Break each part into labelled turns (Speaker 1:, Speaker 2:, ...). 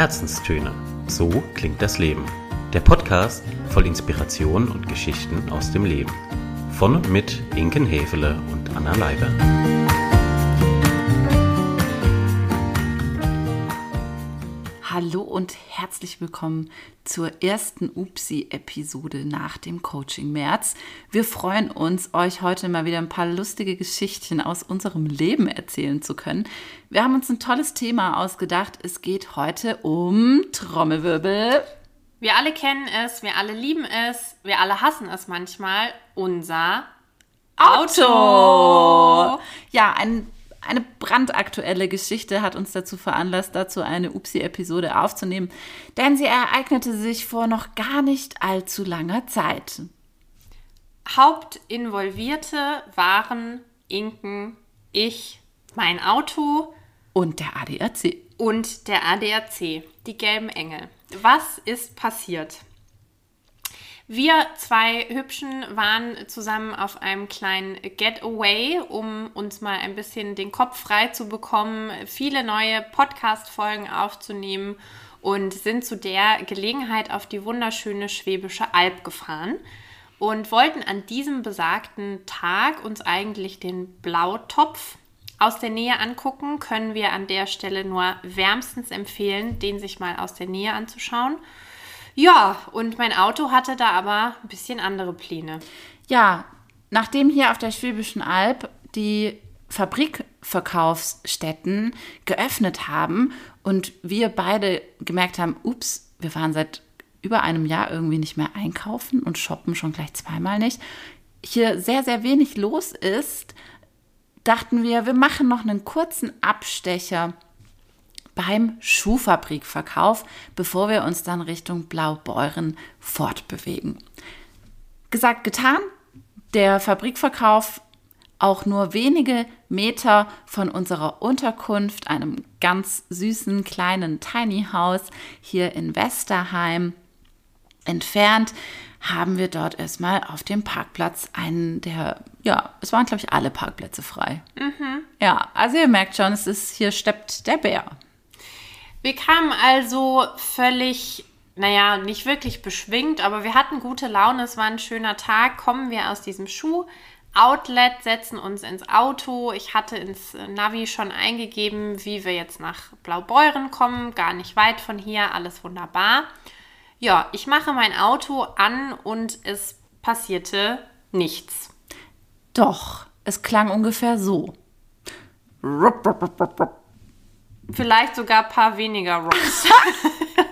Speaker 1: Herzenstöne. So klingt das Leben. Der Podcast voll Inspiration und Geschichten aus dem Leben. Von und mit Inken Hefele und Anna Leiber.
Speaker 2: Und herzlich willkommen zur ersten Upsi-Episode nach dem Coaching März. Wir freuen uns, euch heute mal wieder ein paar lustige Geschichtchen aus unserem Leben erzählen zu können. Wir haben uns ein tolles Thema ausgedacht. Es geht heute um Trommelwirbel.
Speaker 3: Wir alle kennen es, wir alle lieben es, wir alle hassen es manchmal. Unser Auto.
Speaker 2: Auto. Ja, ein eine brandaktuelle Geschichte hat uns dazu veranlasst, dazu eine Upsi-Episode aufzunehmen, denn sie ereignete sich vor noch gar nicht allzu langer Zeit.
Speaker 3: Hauptinvolvierte waren Inken, ich, mein Auto
Speaker 2: und der ADAC.
Speaker 3: Und der ADAC, die gelben Engel. Was ist passiert? Wir zwei Hübschen waren zusammen auf einem kleinen Getaway, um uns mal ein bisschen den Kopf frei zu bekommen, viele neue Podcast-Folgen aufzunehmen und sind zu der Gelegenheit auf die wunderschöne Schwäbische Alb gefahren und wollten an diesem besagten Tag uns eigentlich den Blautopf aus der Nähe angucken, können wir an der Stelle nur wärmstens empfehlen, den sich mal aus der Nähe anzuschauen. Ja, und mein Auto hatte da aber ein bisschen andere Pläne.
Speaker 2: Ja, nachdem hier auf der Schwäbischen Alb die Fabrikverkaufsstätten geöffnet haben und wir beide gemerkt haben, ups, wir waren seit über einem Jahr irgendwie nicht mehr einkaufen und shoppen schon gleich zweimal nicht, hier sehr, sehr wenig los ist, dachten wir, wir machen noch einen kurzen Abstecher beim Schuhfabrikverkauf, bevor wir uns dann Richtung Blaubeuren fortbewegen. Gesagt, getan. Der Fabrikverkauf auch nur wenige Meter von unserer Unterkunft, einem ganz süßen kleinen Tiny House hier in Westerheim entfernt, haben wir dort erstmal auf dem Parkplatz einen der, ja, es waren glaube ich alle Parkplätze frei. Mhm. Ja, also ihr merkt schon, es ist hier steppt der Bär.
Speaker 3: Wir kamen also völlig, naja, nicht wirklich beschwingt, aber wir hatten gute Laune, es war ein schöner Tag. Kommen wir aus diesem Schuh. Outlet, setzen uns ins Auto. Ich hatte ins Navi schon eingegeben, wie wir jetzt nach Blaubeuren kommen, gar nicht weit von hier, alles wunderbar. Ja, ich mache mein Auto an und es passierte nichts.
Speaker 2: Doch, es klang ungefähr so. Rup, rup, rup,
Speaker 3: Vielleicht sogar ein paar weniger Rocks.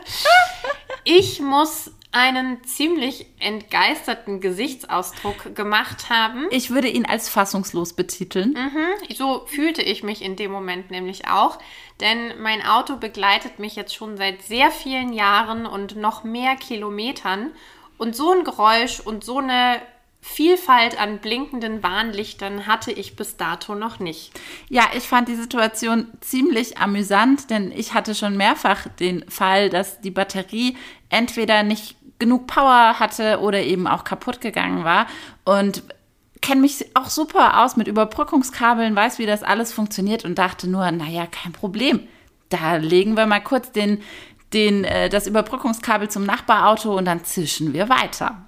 Speaker 3: ich muss einen ziemlich entgeisterten Gesichtsausdruck gemacht haben.
Speaker 2: Ich würde ihn als fassungslos betiteln.
Speaker 3: Mhm, so fühlte ich mich in dem Moment nämlich auch, denn mein Auto begleitet mich jetzt schon seit sehr vielen Jahren und noch mehr Kilometern. Und so ein Geräusch und so eine Vielfalt an blinkenden Warnlichtern hatte ich bis dato noch nicht.
Speaker 2: Ja, ich fand die Situation ziemlich amüsant, denn ich hatte schon mehrfach den Fall, dass die Batterie entweder nicht genug Power hatte oder eben auch kaputt gegangen war und kenne mich auch super aus mit Überbrückungskabeln, weiß, wie das alles funktioniert und dachte nur, naja, kein Problem. Da legen wir mal kurz den, den, äh, das Überbrückungskabel zum Nachbarauto und dann zischen wir weiter.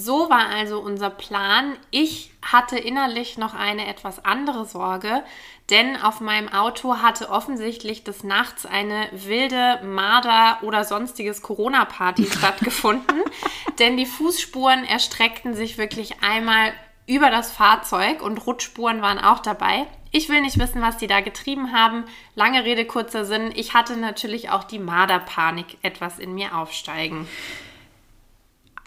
Speaker 3: So war also unser Plan. Ich hatte innerlich noch eine etwas andere Sorge, denn auf meinem Auto hatte offensichtlich des Nachts eine wilde Marder- oder sonstiges Corona-Party stattgefunden, denn die Fußspuren erstreckten sich wirklich einmal über das Fahrzeug und Rutschspuren waren auch dabei. Ich will nicht wissen, was die da getrieben haben. Lange Rede, kurzer Sinn. Ich hatte natürlich auch die Marderpanik etwas in mir aufsteigen.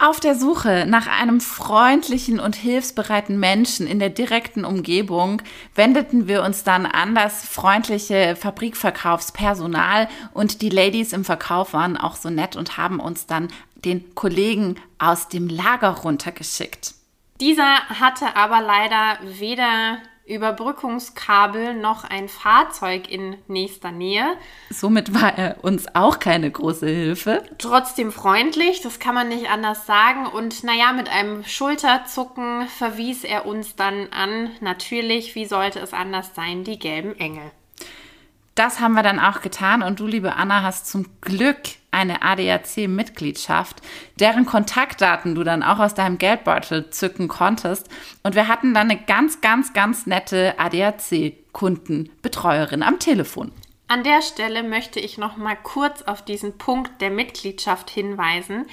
Speaker 2: Auf der Suche nach einem freundlichen und hilfsbereiten Menschen in der direkten Umgebung wendeten wir uns dann an das freundliche Fabrikverkaufspersonal und die Ladies im Verkauf waren auch so nett und haben uns dann den Kollegen aus dem Lager runtergeschickt.
Speaker 3: Dieser hatte aber leider weder Überbrückungskabel noch ein Fahrzeug in nächster Nähe.
Speaker 2: Somit war er uns auch keine große Hilfe.
Speaker 3: Trotzdem freundlich, das kann man nicht anders sagen. Und naja, mit einem Schulterzucken verwies er uns dann an, natürlich, wie sollte es anders sein, die gelben Engel.
Speaker 2: Das haben wir dann auch getan und du, liebe Anna, hast zum Glück eine ADAC-Mitgliedschaft, deren Kontaktdaten du dann auch aus deinem Geldbeutel zücken konntest. Und wir hatten dann eine ganz, ganz, ganz nette ADAC-Kundenbetreuerin am Telefon.
Speaker 3: An der Stelle möchte ich noch mal kurz auf diesen Punkt der Mitgliedschaft hinweisen.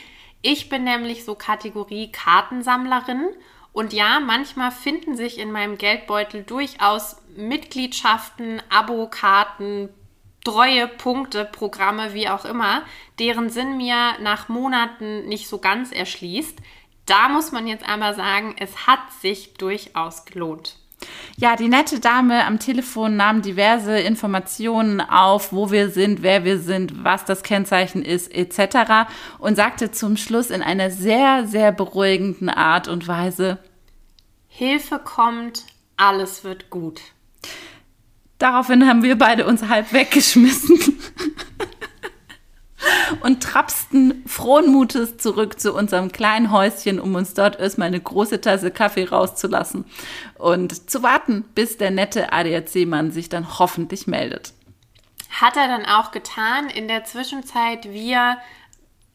Speaker 3: Ich bin nämlich so Kategorie Kartensammlerin und ja, manchmal finden sich in meinem Geldbeutel durchaus Mitgliedschaften, Abokarten, treue Punkte, Programme, wie auch immer, deren Sinn mir nach Monaten nicht so ganz erschließt. Da muss man jetzt aber sagen, es hat sich durchaus gelohnt.
Speaker 2: Ja, die nette Dame am Telefon nahm diverse Informationen auf, wo wir sind, wer wir sind, was das Kennzeichen ist, etc. und sagte zum Schluss in einer sehr, sehr beruhigenden Art und Weise,
Speaker 3: Hilfe kommt, alles wird gut.
Speaker 2: Daraufhin haben wir beide uns halb weggeschmissen und trapsten frohen Mutes zurück zu unserem kleinen Häuschen, um uns dort erstmal eine große Tasse Kaffee rauszulassen und zu warten, bis der nette ADAC-Mann sich dann hoffentlich meldet.
Speaker 3: Hat er dann auch getan. In der Zwischenzeit wir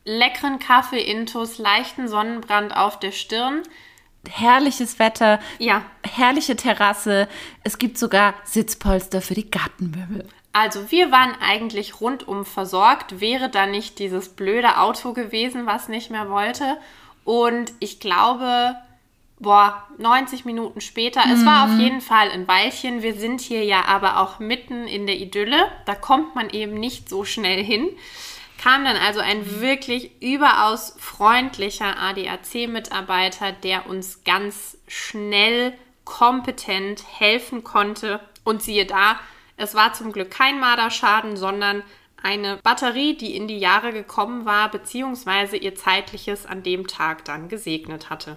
Speaker 3: leckeren Kaffee-Intus, leichten Sonnenbrand auf der Stirn,
Speaker 2: herrliches Wetter,
Speaker 3: Ja.
Speaker 2: herrliche Terrasse. Es gibt sogar Sitzpolster für die Gartenmöbel.
Speaker 3: Also wir waren eigentlich rundum versorgt, wäre da nicht dieses blöde Auto gewesen, was nicht mehr wollte. Und ich glaube, boah, 90 Minuten später, es war auf jeden Fall ein Weilchen. Wir sind hier ja aber auch mitten in der Idylle. Da kommt man eben nicht so schnell hin. Kam dann also ein wirklich überaus freundlicher ADAC-Mitarbeiter, der uns ganz schnell, kompetent helfen konnte. Und siehe da, es war zum Glück kein Marderschaden, sondern eine Batterie, die in die Jahre gekommen war, beziehungsweise ihr zeitliches an dem Tag dann gesegnet hatte.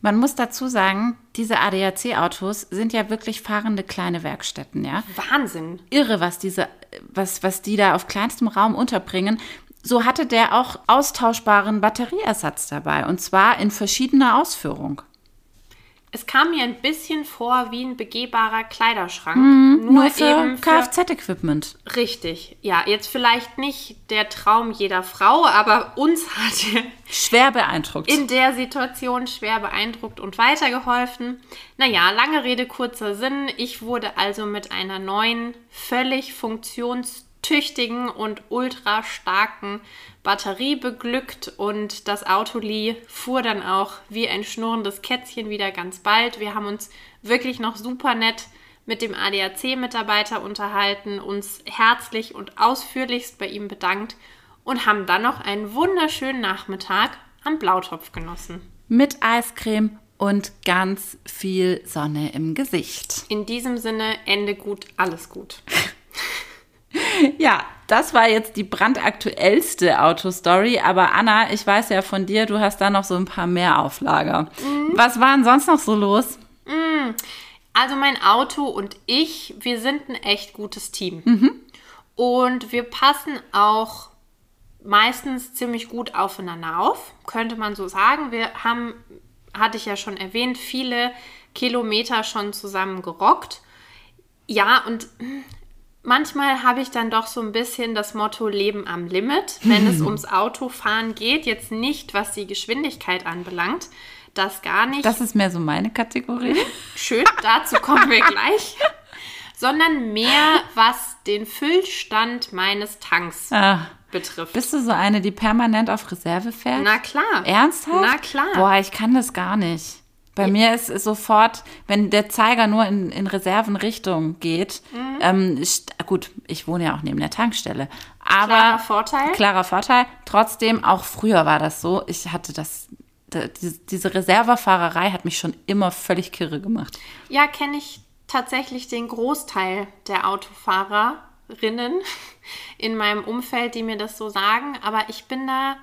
Speaker 2: Man muss dazu sagen, diese ADAC-Autos sind ja wirklich fahrende kleine Werkstätten, ja.
Speaker 3: Wahnsinn.
Speaker 2: Irre, was diese, was, was die da auf kleinstem Raum unterbringen. So hatte der auch austauschbaren Batterieersatz dabei und zwar in verschiedener Ausführung.
Speaker 3: Es kam mir ein bisschen vor wie ein begehbarer Kleiderschrank. nur,
Speaker 2: Nur für Kfz-Equipment.
Speaker 3: Richtig. Ja, jetzt vielleicht nicht der Traum jeder Frau, aber uns hat er
Speaker 2: Schwer beeindruckt.
Speaker 3: in der Situation schwer beeindruckt und weitergeholfen. Naja, lange Rede, kurzer Sinn. Ich wurde also mit einer neuen, völlig funktionstüchtigen und ultra starken Batterie beglückt und das Autoli fuhr dann auch wie ein schnurrendes Kätzchen wieder ganz bald. Wir haben uns wirklich noch super nett mit dem ADAC-Mitarbeiter unterhalten, uns herzlich und ausführlichst bei ihm bedankt und haben dann noch einen wunderschönen Nachmittag am Blautopf genossen.
Speaker 2: Mit Eiscreme und ganz viel Sonne im Gesicht.
Speaker 3: In diesem Sinne, Ende gut, alles gut.
Speaker 2: Ja, das war jetzt die brandaktuellste Autostory. Aber Anna, ich weiß ja von dir, du hast da noch so ein paar mehr Auflager. Was war denn sonst noch so los?
Speaker 3: Also mein Auto und ich, wir sind ein echt gutes Team. Und wir passen auch meistens ziemlich gut aufeinander auf, könnte man so sagen. Wir haben, hatte ich ja schon erwähnt, viele Kilometer schon zusammen gerockt. Ja, und manchmal habe ich dann doch so ein bisschen das Motto Leben am Limit, wenn es ums Autofahren geht. Jetzt nicht, was die Geschwindigkeit anbelangt. Das gar nicht.
Speaker 2: Das ist mehr so meine Kategorie.
Speaker 3: Schön, dazu kommen wir gleich. Sondern mehr, was den Füllstand meines Tanks
Speaker 2: Ah,
Speaker 3: betrifft.
Speaker 2: bist du so eine, die permanent auf Reserve fährt?
Speaker 3: Na klar.
Speaker 2: Ernsthaft?
Speaker 3: Na klar.
Speaker 2: Boah, ich kann das gar nicht. Bei mir ist es sofort, wenn der Zeiger nur in, in Reservenrichtung geht,
Speaker 3: Mhm.
Speaker 2: ähm, gut, ich wohne ja auch neben der Tankstelle, aber
Speaker 3: Klarer Vorteil.
Speaker 2: klarer Vorteil. Trotzdem, auch früher war das so. Ich hatte das, da- diese, Reservefahrerei hat mich schon immer völlig kirre gemacht.
Speaker 3: Ja, kenne ich tatsächlich den Großteil der Autofahrerinnen in meinem Umfeld, die mir das so sagen. Aber ich bin da,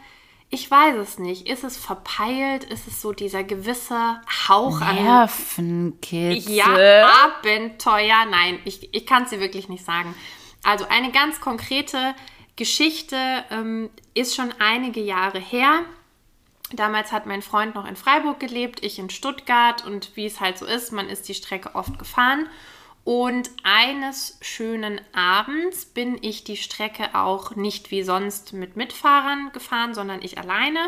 Speaker 3: ich weiß es nicht. Ist es verpeilt? Ist es so dieser gewisse Hauch an
Speaker 2: Nervenkitzel.
Speaker 3: Ja, Abenteuer. Nein, ich, ich kann es dir wirklich nicht sagen. Also eine ganz konkrete Geschichte ähm, ist schon einige Jahre her. Damals hat mein Freund noch in Freiburg gelebt, ich in Stuttgart und wie es halt so ist, man ist die Strecke oft gefahren. Und eines schönen Abends bin ich die Strecke auch nicht wie sonst mit Mitfahrern gefahren, sondern ich alleine.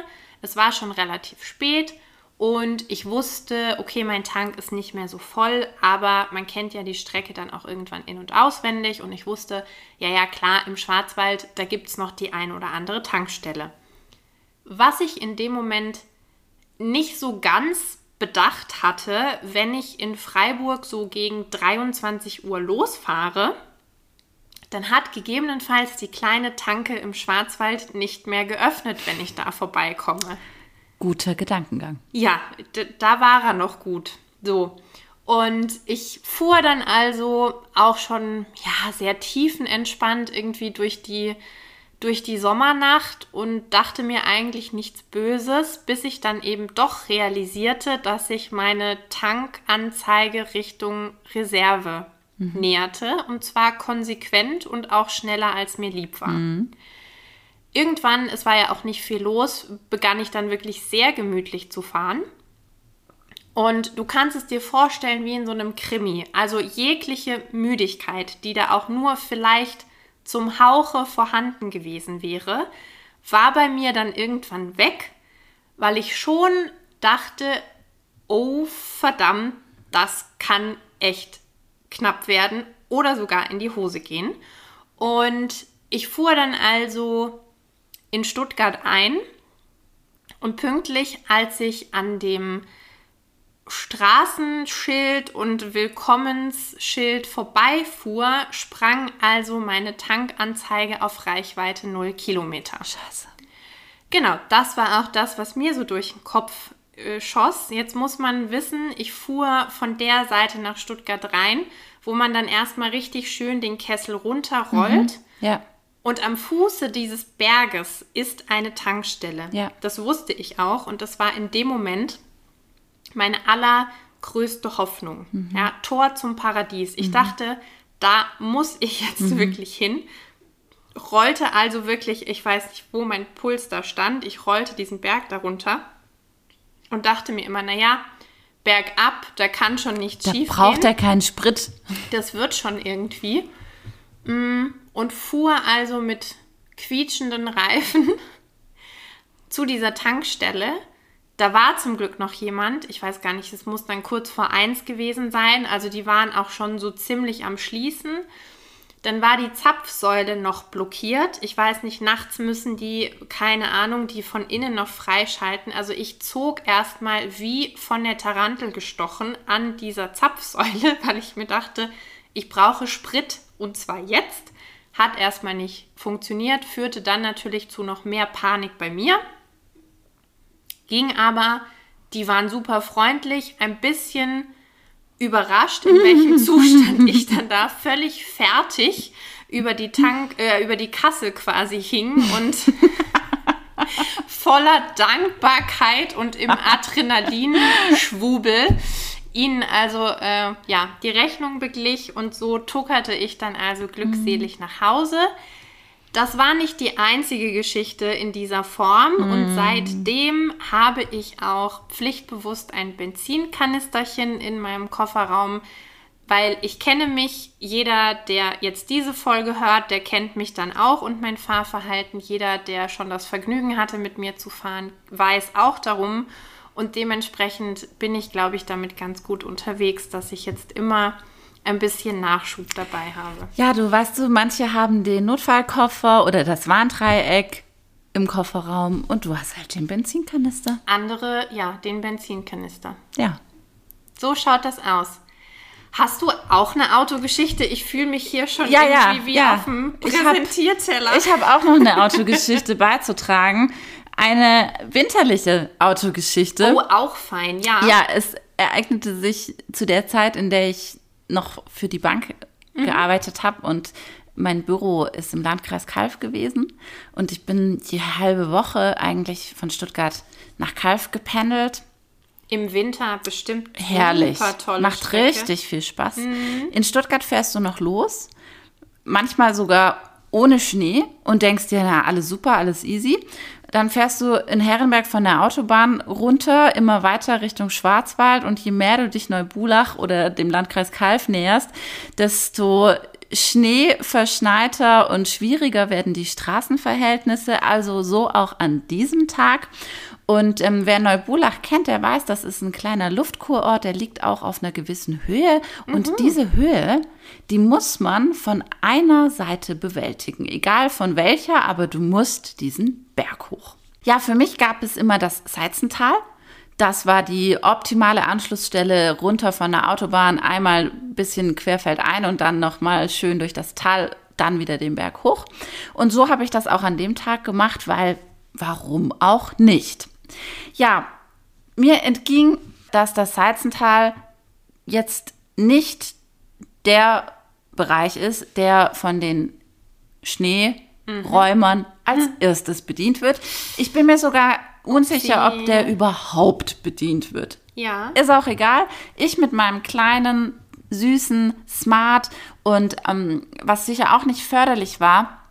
Speaker 3: Es war schon relativ spät und ich wusste, okay, mein Tank ist nicht mehr so voll, aber man kennt ja die Strecke dann auch irgendwann in- und auswendig und ich wusste, ja, ja, klar, im Schwarzwald, da gibt es noch die ein oder andere Tankstelle. Was ich in dem Moment nicht so ganz bedacht hatte, wenn ich in Freiburg so gegen 23 Uhr losfahre, dann hat gegebenenfalls die kleine Tanke im Schwarzwald nicht mehr geöffnet, wenn ich da vorbeikomme.
Speaker 2: Guter Gedankengang.
Speaker 3: Ja, da war er noch gut. So. Und ich fuhr dann also auch schon ja, sehr tiefenentspannt irgendwie durch die, durch die Sommernacht und dachte mir eigentlich nichts Böses, bis ich dann eben doch realisierte, dass sich meine Tankanzeige Richtung Reserve mhm. näherte. Und zwar konsequent und auch schneller, als mir lieb war. Mhm irgendwann, es war ja auch nicht viel los, begann ich dann wirklich sehr gemütlich zu fahren. Und du kannst es dir vorstellen wie in so einem Krimi. Also jegliche Müdigkeit, die da auch nur vielleicht zum Hauche vorhanden gewesen wäre, war bei mir dann irgendwann weg, weil ich schon dachte, oh verdammt, das kann echt knapp werden oder sogar in die Hose gehen. Und ich fuhr dann also in Stuttgart ein und pünktlich, als ich an dem Straßenschild und Willkommensschild vorbeifuhr, sprang also meine Tankanzeige auf Reichweite 0 Kilometer.
Speaker 2: Scheiße.
Speaker 3: Genau, das war auch das, was mir so durch den Kopf äh, schoss. Jetzt muss man wissen, ich fuhr von der Seite nach Stuttgart rein, wo man dann erstmal richtig schön den Kessel runterrollt.
Speaker 2: Mhm. Ja.
Speaker 3: Und am Fuße dieses Berges ist eine Tankstelle.
Speaker 2: Ja.
Speaker 3: Das wusste ich auch und das war in dem Moment meine allergrößte Hoffnung. Mhm. Ja, Tor zum Paradies. Ich mhm. dachte, da muss ich jetzt mhm. wirklich hin. Rollte also wirklich, ich weiß nicht, wo mein Puls da stand. Ich rollte diesen Berg darunter und dachte mir immer, naja, bergab, da kann schon nichts schief
Speaker 2: gehen. Da braucht er keinen Sprit.
Speaker 3: Das wird schon irgendwie. Mm, und fuhr also mit quietschenden Reifen zu dieser Tankstelle. Da war zum Glück noch jemand, ich weiß gar nicht, es muss dann kurz vor eins gewesen sein, also die waren auch schon so ziemlich am Schließen. Dann war die Zapfsäule noch blockiert. Ich weiß nicht, nachts müssen die, keine Ahnung, die von innen noch freischalten. Also ich zog erstmal wie von der Tarantel gestochen an dieser Zapfsäule, weil ich mir dachte, ich brauche Sprit und zwar jetzt. Hat erstmal nicht funktioniert, führte dann natürlich zu noch mehr Panik bei mir. Ging aber, die waren super freundlich, ein bisschen überrascht, in welchem Zustand ich dann da völlig fertig über die Tank, äh, über die Kasse quasi hing und voller Dankbarkeit und im Adrenalinschwubel ihnen also äh, ja die Rechnung beglich und so tuckerte ich dann also glückselig mhm. nach Hause. Das war nicht die einzige Geschichte in dieser Form mhm. und seitdem habe ich auch pflichtbewusst ein Benzinkanisterchen in meinem Kofferraum, weil ich kenne mich, jeder, der jetzt diese Folge hört, der kennt mich dann auch und mein Fahrverhalten. Jeder, der schon das Vergnügen hatte, mit mir zu fahren, weiß auch darum. Und dementsprechend bin ich, glaube ich, damit ganz gut unterwegs, dass ich jetzt immer ein bisschen Nachschub dabei habe.
Speaker 2: Ja, du weißt du, manche haben den Notfallkoffer oder das Warndreieck im Kofferraum und du hast halt den Benzinkanister.
Speaker 3: Andere, ja, den Benzinkanister.
Speaker 2: Ja.
Speaker 3: So schaut das aus. Hast du auch eine Autogeschichte? Ich fühle mich hier schon
Speaker 2: ja,
Speaker 3: irgendwie
Speaker 2: ja,
Speaker 3: wie
Speaker 2: ja.
Speaker 3: auf dem Präsentierteller.
Speaker 2: Ich habe hab auch noch eine Autogeschichte beizutragen eine winterliche Autogeschichte.
Speaker 3: Oh, auch fein, ja.
Speaker 2: Ja, es ereignete sich zu der Zeit, in der ich noch für die Bank mhm. gearbeitet habe und mein Büro ist im Landkreis Kalf gewesen und ich bin die halbe Woche eigentlich von Stuttgart nach Kalf gependelt.
Speaker 3: Im Winter bestimmt
Speaker 2: herrlich.
Speaker 3: Super tolle
Speaker 2: Macht
Speaker 3: Strecke.
Speaker 2: richtig viel Spaß. Mhm. In Stuttgart fährst du noch los, manchmal sogar ohne Schnee und denkst dir, na, alles super, alles easy dann fährst du in Herrenberg von der Autobahn runter, immer weiter Richtung Schwarzwald und je mehr du dich Neubulach oder dem Landkreis Kalf näherst, desto schneeverschneiter und schwieriger werden die Straßenverhältnisse, also so auch an diesem Tag. Und ähm, wer Neubulach kennt, der weiß, das ist ein kleiner Luftkurort, der liegt auch auf einer gewissen Höhe. Und mhm. diese Höhe, die muss man von einer Seite bewältigen, egal von welcher, aber du musst diesen Berg hoch. Ja, für mich gab es immer das Seizental. Das war die optimale Anschlussstelle runter von der Autobahn, einmal ein bisschen querfeldein und dann nochmal schön durch das Tal, dann wieder den Berg hoch. Und so habe ich das auch an dem Tag gemacht, weil warum auch nicht? Ja, mir entging, dass das Seizental jetzt nicht der Bereich ist, der von den Schneeräumern mhm. als erstes bedient wird. Ich bin mir sogar unsicher, ob der überhaupt bedient wird.
Speaker 3: Ja.
Speaker 2: Ist auch egal. Ich mit meinem kleinen, süßen Smart und ähm, was sicher auch nicht förderlich war,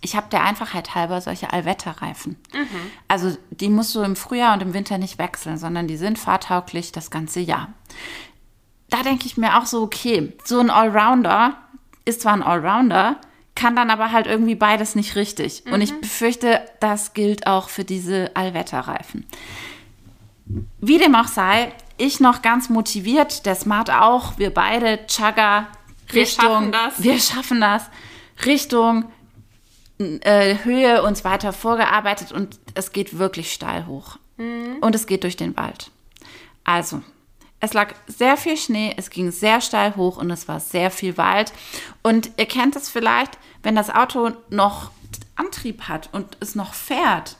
Speaker 2: ich habe der Einfachheit halber solche Allwetterreifen. Mhm. Also die musst du im Frühjahr und im Winter nicht wechseln, sondern die sind fahrtauglich das ganze Jahr. Da denke ich mir auch so, okay, so ein Allrounder ist zwar ein Allrounder, kann dann aber halt irgendwie beides nicht richtig. Mhm. Und ich mhm. befürchte, das gilt auch für diese Allwetterreifen. Wie dem auch sei, ich noch ganz motiviert, der Smart auch, wir beide, Chugga, Richtung, wir schaffen das, wir schaffen das Richtung äh, Höhe uns weiter vorgearbeitet und es geht wirklich steil hoch. Mhm. Und es geht durch den Wald. Also, es lag sehr viel Schnee, es ging sehr steil hoch und es war sehr viel Wald. Und ihr kennt es vielleicht, wenn das Auto noch Antrieb hat und es noch fährt,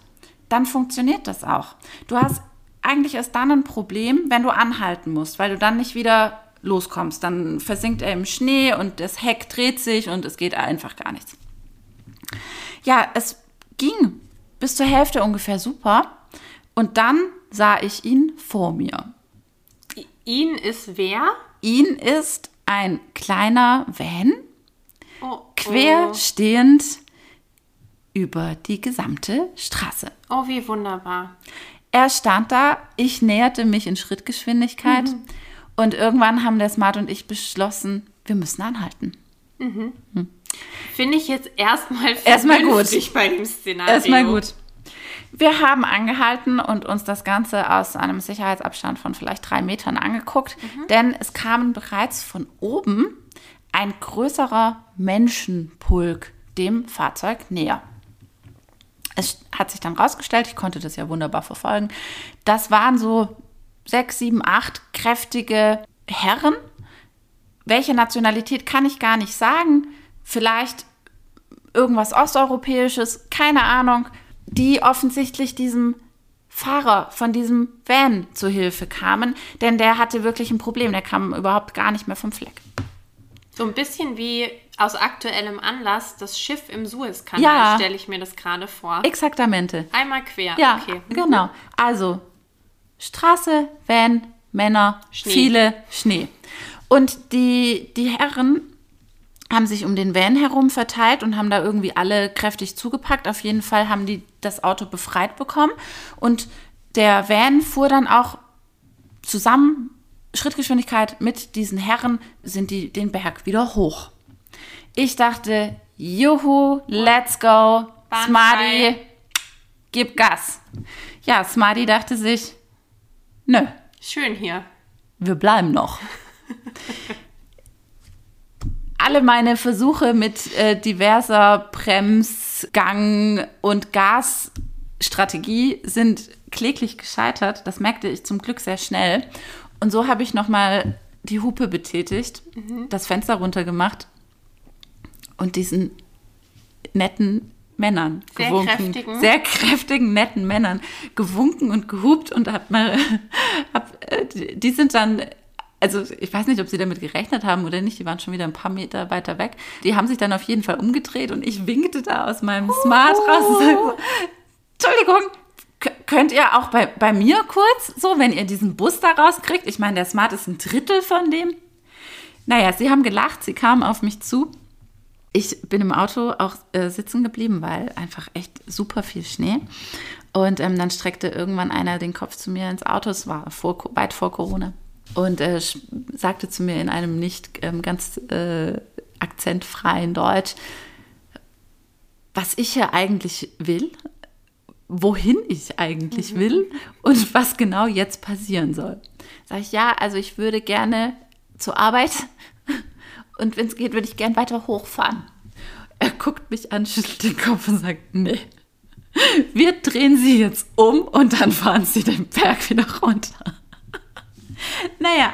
Speaker 2: dann funktioniert das auch. Du hast eigentlich erst dann ein Problem, wenn du anhalten musst, weil du dann nicht wieder loskommst. Dann versinkt er im Schnee und das Heck dreht sich und es geht einfach gar nichts. Ja, es ging bis zur Hälfte ungefähr super. Und dann sah ich ihn vor mir.
Speaker 3: Ihn ist wer?
Speaker 2: Ihn ist ein kleiner Van, oh, oh. querstehend über die gesamte Straße.
Speaker 3: Oh, wie wunderbar.
Speaker 2: Er stand da, ich näherte mich in Schrittgeschwindigkeit mhm. und irgendwann haben der Smart und ich beschlossen, wir müssen anhalten. Mhm.
Speaker 3: Hm. Finde ich jetzt erstmal
Speaker 2: erstmal gut
Speaker 3: bei dem Szenario.
Speaker 2: Erstmal gut. Wir haben angehalten und uns das Ganze aus einem Sicherheitsabstand von vielleicht drei Metern angeguckt, mhm. denn es kam bereits von oben ein größerer Menschenpulk dem Fahrzeug näher. Es hat sich dann rausgestellt, ich konnte das ja wunderbar verfolgen, das waren so sechs, sieben, acht kräftige Herren. Welche Nationalität kann ich gar nicht sagen vielleicht irgendwas Osteuropäisches, keine Ahnung, die offensichtlich diesem Fahrer von diesem Van zu Hilfe kamen, denn der hatte wirklich ein Problem, der kam überhaupt gar nicht mehr vom Fleck.
Speaker 3: So ein bisschen wie aus aktuellem Anlass das Schiff im Suezkanal, ja, stelle ich mir das gerade vor.
Speaker 2: Exaktamente.
Speaker 3: Einmal quer,
Speaker 2: ja, okay. Genau. Also Straße, Van, Männer, Schnee. viele Schnee. Und die, die Herren haben sich um den Van herum verteilt und haben da irgendwie alle kräftig zugepackt. Auf jeden Fall haben die das Auto befreit bekommen. Und der Van fuhr dann auch zusammen, Schrittgeschwindigkeit mit diesen Herren, sind die den Berg wieder hoch. Ich dachte, juhu, let's go, Smarty, gib Gas. Ja, Smarty dachte sich, nö.
Speaker 3: Schön hier.
Speaker 2: Wir bleiben noch. alle meine Versuche mit äh, diverser Bremsgang und Gasstrategie sind kläglich gescheitert. Das merkte ich zum Glück sehr schnell. Und so habe ich nochmal die Hupe betätigt, mhm. das Fenster runtergemacht und diesen netten Männern
Speaker 3: sehr
Speaker 2: gewunken.
Speaker 3: Kräftigen.
Speaker 2: Sehr kräftigen, netten Männern gewunken und gehupt und hab mal, hab, äh, die sind dann also ich weiß nicht, ob sie damit gerechnet haben oder nicht, die waren schon wieder ein paar Meter weiter weg. Die haben sich dann auf jeden Fall umgedreht und ich winkte da aus meinem Smart raus und sagte Entschuldigung, könnt ihr auch bei, bei mir kurz, so, wenn ihr diesen Bus da rauskriegt, ich meine, der Smart ist ein Drittel von dem. Naja, sie haben gelacht, sie kamen auf mich zu Ich bin im Auto auch äh, sitzen geblieben, weil einfach echt super viel Schnee. Und ähm, dann streckte irgendwann einer den Kopf zu mir ins Auto. Es war vor, weit vor Corona. Und äh, sagte zu mir in einem nicht ähm, ganz äh, akzentfreien Deutsch, was ich hier eigentlich will, wohin ich eigentlich mhm. will und was genau jetzt passieren soll. Sag ich, ja, also ich würde gerne zur Arbeit und wenn es geht, würde ich gerne weiter hochfahren. Er guckt mich an, schüttelt den Kopf und sagt, nee. Wir drehen sie jetzt um und dann fahren sie den Berg wieder runter. Naja,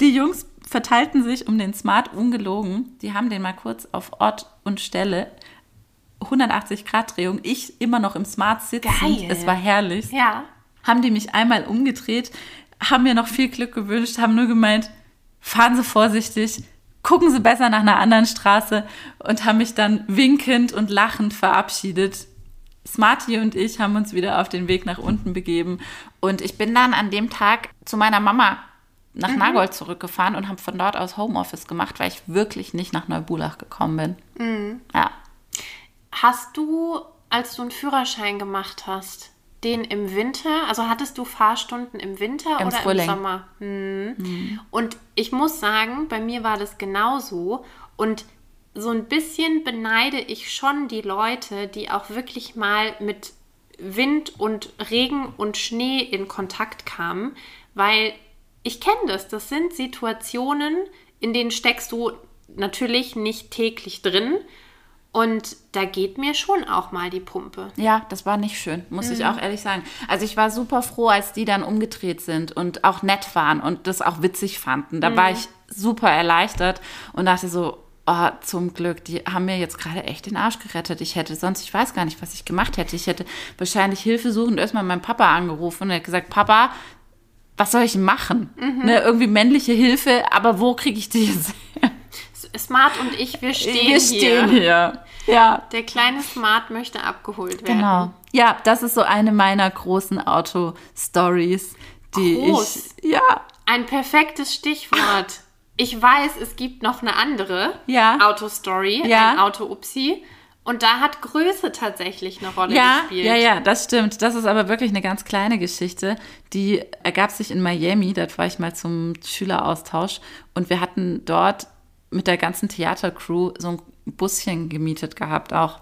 Speaker 2: die Jungs verteilten sich um den Smart ungelogen. Die haben den mal kurz auf Ort und Stelle 180 Grad Drehung. Ich immer noch im Smart sitzen. Geil. Es war herrlich.
Speaker 3: Ja.
Speaker 2: Haben die mich einmal umgedreht, haben mir noch viel Glück gewünscht, haben nur gemeint, fahren Sie vorsichtig, gucken Sie besser nach einer anderen Straße und haben mich dann winkend und lachend verabschiedet. Smarty und ich haben uns wieder auf den Weg nach unten begeben. Und ich bin dann an dem Tag zu meiner Mama nach mhm. Nagold zurückgefahren und habe von dort aus Homeoffice gemacht, weil ich wirklich nicht nach Neubulach gekommen bin. Mhm. Ja.
Speaker 3: Hast du, als du einen Führerschein gemacht hast, den im Winter, also hattest du Fahrstunden im Winter Im oder Frühling. im Sommer? Hm. Mhm. Und ich muss sagen, bei mir war das genauso. Und so ein bisschen beneide ich schon die Leute, die auch wirklich mal mit Wind und Regen und Schnee in Kontakt kamen, weil ich kenne das. Das sind Situationen, in denen steckst du natürlich nicht täglich drin. Und da geht mir schon auch mal die Pumpe.
Speaker 2: Ja, das war nicht schön, muss mhm. ich auch ehrlich sagen. Also ich war super froh, als die dann umgedreht sind und auch nett waren und das auch witzig fanden. Da mhm. war ich super erleichtert und dachte so, oh, zum Glück, die haben mir jetzt gerade echt den Arsch gerettet. Ich hätte sonst, ich weiß gar nicht, was ich gemacht hätte. Ich hätte wahrscheinlich Hilfe suchen und erstmal meinen Papa angerufen und er hat gesagt, Papa, was soll ich machen? Mhm. Ne, irgendwie männliche Hilfe, aber wo kriege ich die jetzt her?
Speaker 3: Smart und ich, wir stehen,
Speaker 2: wir stehen hier. hier. Ja.
Speaker 3: Der kleine Smart möchte abgeholt werden.
Speaker 2: Genau. Ja, das ist so eine meiner großen Auto-Stories, die Groß. ich. Ja.
Speaker 3: Ein perfektes Stichwort. Ich weiß, es gibt noch eine andere
Speaker 2: ja.
Speaker 3: Auto-Story, ja. ein Auto-Upsi. Und da hat Größe tatsächlich eine Rolle
Speaker 2: ja,
Speaker 3: gespielt.
Speaker 2: Ja, ja, das stimmt. Das ist aber wirklich eine ganz kleine Geschichte. Die ergab sich in Miami. Dort war ich mal zum Schüleraustausch. Und wir hatten dort mit der ganzen Theatercrew so ein Buschen gemietet gehabt auch.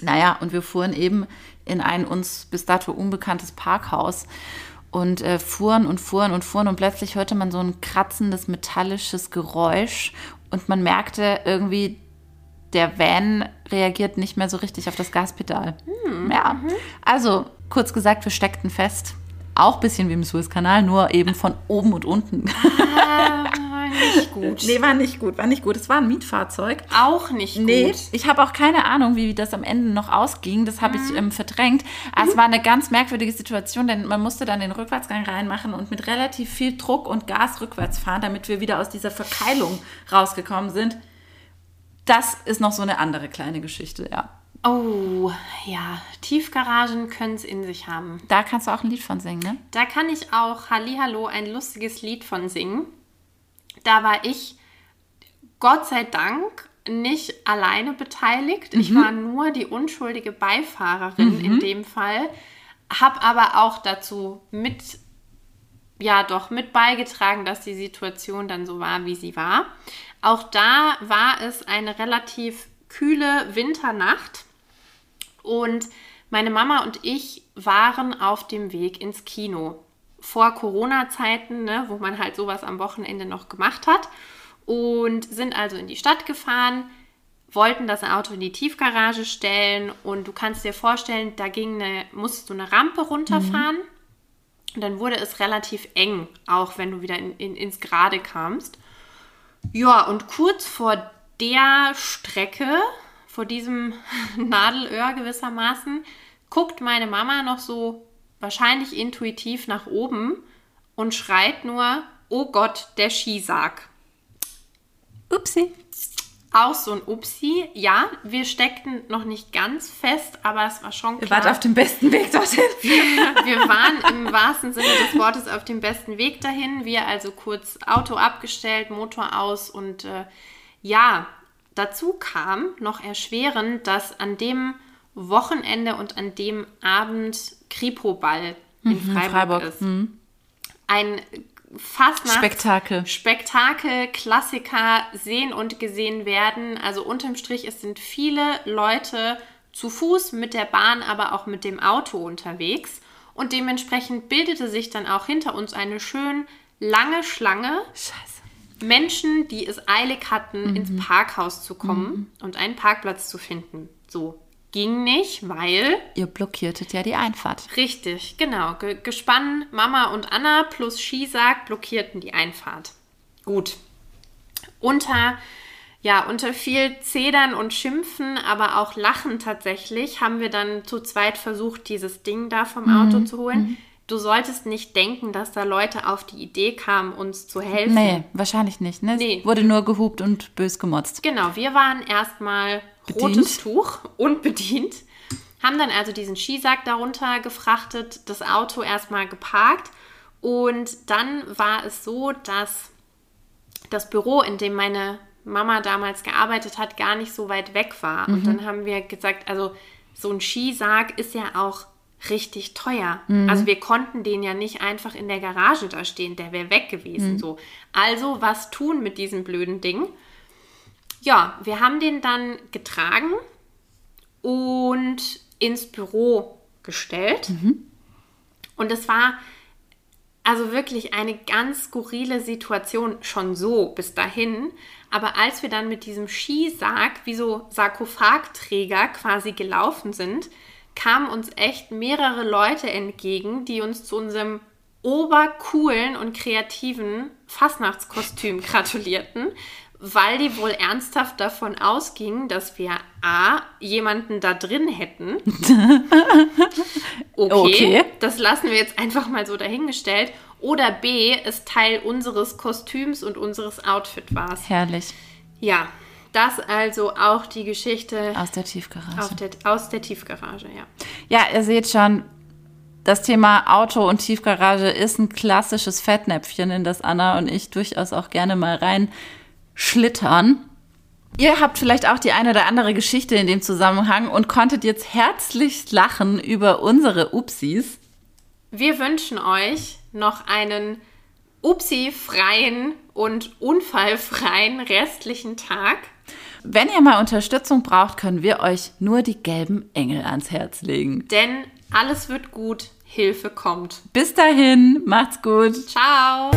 Speaker 2: Naja, und wir fuhren eben in ein uns bis dato unbekanntes Parkhaus und äh, fuhren und fuhren und fuhren und plötzlich hörte man so ein kratzendes metallisches Geräusch und man merkte irgendwie, der Van reagiert nicht mehr so richtig auf das Gaspedal. Hm. Ja, mhm. also kurz gesagt, wir steckten fest. Auch ein bisschen wie im Suezkanal, nur eben von oben und unten.
Speaker 3: Ah, nicht gut.
Speaker 2: Nee, war nicht gut, war nicht gut. Es war ein Mietfahrzeug.
Speaker 3: Auch nicht
Speaker 2: nee, gut. Ich habe auch keine Ahnung, wie das am Ende noch ausging. Das habe mhm. ich ähm, verdrängt. Mhm. es war eine ganz merkwürdige Situation, denn man musste dann den Rückwärtsgang reinmachen und mit relativ viel Druck und Gas rückwärts fahren, damit wir wieder aus dieser Verkeilung rausgekommen sind. Das ist noch so eine andere kleine Geschichte, ja.
Speaker 3: Oh, ja. Tiefgaragen können es in sich haben.
Speaker 2: Da kannst du auch ein Lied von singen, ne?
Speaker 3: Da kann ich auch Hallihallo ein lustiges Lied von singen da war ich Gott sei Dank nicht alleine beteiligt. Mhm. Ich war nur die unschuldige Beifahrerin mhm. in dem Fall, habe aber auch dazu mit, ja doch, mit beigetragen, dass die Situation dann so war, wie sie war. Auch da war es eine relativ kühle Winternacht und meine Mama und ich waren auf dem Weg ins Kino vor Corona-Zeiten, ne, wo man halt sowas am Wochenende noch gemacht hat. Und sind also in die Stadt gefahren, wollten das Auto in die Tiefgarage stellen und du kannst dir vorstellen, da ging eine, musstest du eine Rampe runterfahren. Mhm. Und dann wurde es relativ eng, auch wenn du wieder in, in, ins Gerade kamst. Ja, und kurz vor der Strecke, vor diesem Nadelöhr gewissermaßen, guckt meine Mama noch so wahrscheinlich intuitiv nach oben und schreit nur, oh Gott, der Skisarg.
Speaker 2: Upsi.
Speaker 3: Auch so ein Upsi. Ja, wir steckten noch nicht ganz fest, aber es war schon
Speaker 2: klar. Wir waren auf dem besten Weg dorthin.
Speaker 3: wir waren im wahrsten Sinne des Wortes auf dem besten Weg dahin. Wir also kurz Auto abgestellt, Motor aus und äh, ja, dazu kam noch erschwerend, dass an dem Wochenende und an dem Abend Kripo-Ball in Freiburg,
Speaker 2: Freiburg,
Speaker 3: ist. Ein Fastnachts
Speaker 2: Spektakel.
Speaker 3: Spektakel, Klassiker sehen und gesehen werden. Also unterm Strich, es sind viele Leute zu Fuß, mit der Bahn, aber auch mit dem Auto unterwegs. Und dementsprechend bildete sich dann auch hinter uns eine schön lange Schlange.
Speaker 2: Scheiße.
Speaker 3: Menschen, die es eilig hatten, ins Parkhaus zu kommen und einen Parkplatz zu finden. So ging nicht, weil
Speaker 2: Ihr blockiertet ja die Einfahrt.
Speaker 3: Richtig, genau. Ge Gespann Mama und Anna plus Skisag blockierten die Einfahrt. Gut. Unter, ja, unter viel Zedern und Schimpfen, aber auch Lachen tatsächlich, haben wir dann zu zweit versucht, dieses Ding da vom Auto zu holen. Du solltest nicht denken, dass da Leute auf die Idee kamen, uns zu helfen.
Speaker 2: Nee, wahrscheinlich nicht. Ne? Es
Speaker 3: Nee.
Speaker 2: Wurde nur gehupt und bös gemotzt.
Speaker 3: Genau, wir waren erstmal
Speaker 2: Bedient.
Speaker 3: rotes Tuch und bedient. Haben dann also diesen Skisack darunter gefrachtet, das Auto erstmal geparkt. Und dann war es so, dass das Büro, in dem meine Mama damals gearbeitet hat, gar nicht so weit weg war. Und dann haben wir gesagt, also so ein Skisarg ist ja auch richtig teuer. Also wir konnten den ja nicht einfach in der Garage da stehen, der wäre weg gewesen. So. Also was tun mit diesem blöden Ding? Ja, wir haben den dann getragen und ins Büro gestellt. Und es war also wirklich eine ganz skurrile Situation schon so bis dahin. Aber als wir dann mit diesem Skisarg wie so Sarkophagträger quasi gelaufen sind, kamen uns echt mehrere Leute entgegen, die uns zu unserem obercoolen und kreativen Fastnachtskostüm gratulierten, weil die wohl ernsthaft davon ausgingen, dass wir A, jemanden da drin hätten. Okay,
Speaker 2: Okay.
Speaker 3: das lassen wir jetzt einfach mal so dahingestellt. Oder B, es Teil unseres Kostüms und unseres Outfit war.
Speaker 2: Herrlich.
Speaker 3: Ja, das also auch die Geschichte
Speaker 2: Aus der Tiefgarage.
Speaker 3: der, aus der Tiefgarage, ja.
Speaker 2: Ja, ihr seht schon, das Thema Auto und Tiefgarage ist ein klassisches Fettnäpfchen, in das Anna und ich durchaus auch gerne mal reinschlittern. Ihr habt vielleicht auch die eine oder andere Geschichte in dem Zusammenhang und konntet jetzt herzlich lachen über unsere Upsis.
Speaker 3: Wir wünschen euch noch einen upsi-freien und unfallfreien restlichen Tag.
Speaker 2: Wenn ihr mal Unterstützung braucht, können wir euch nur die gelben Engel ans Herz legen.
Speaker 3: Denn alles wird gut, Hilfe kommt.
Speaker 2: Bis dahin, macht's gut.
Speaker 3: Ciao!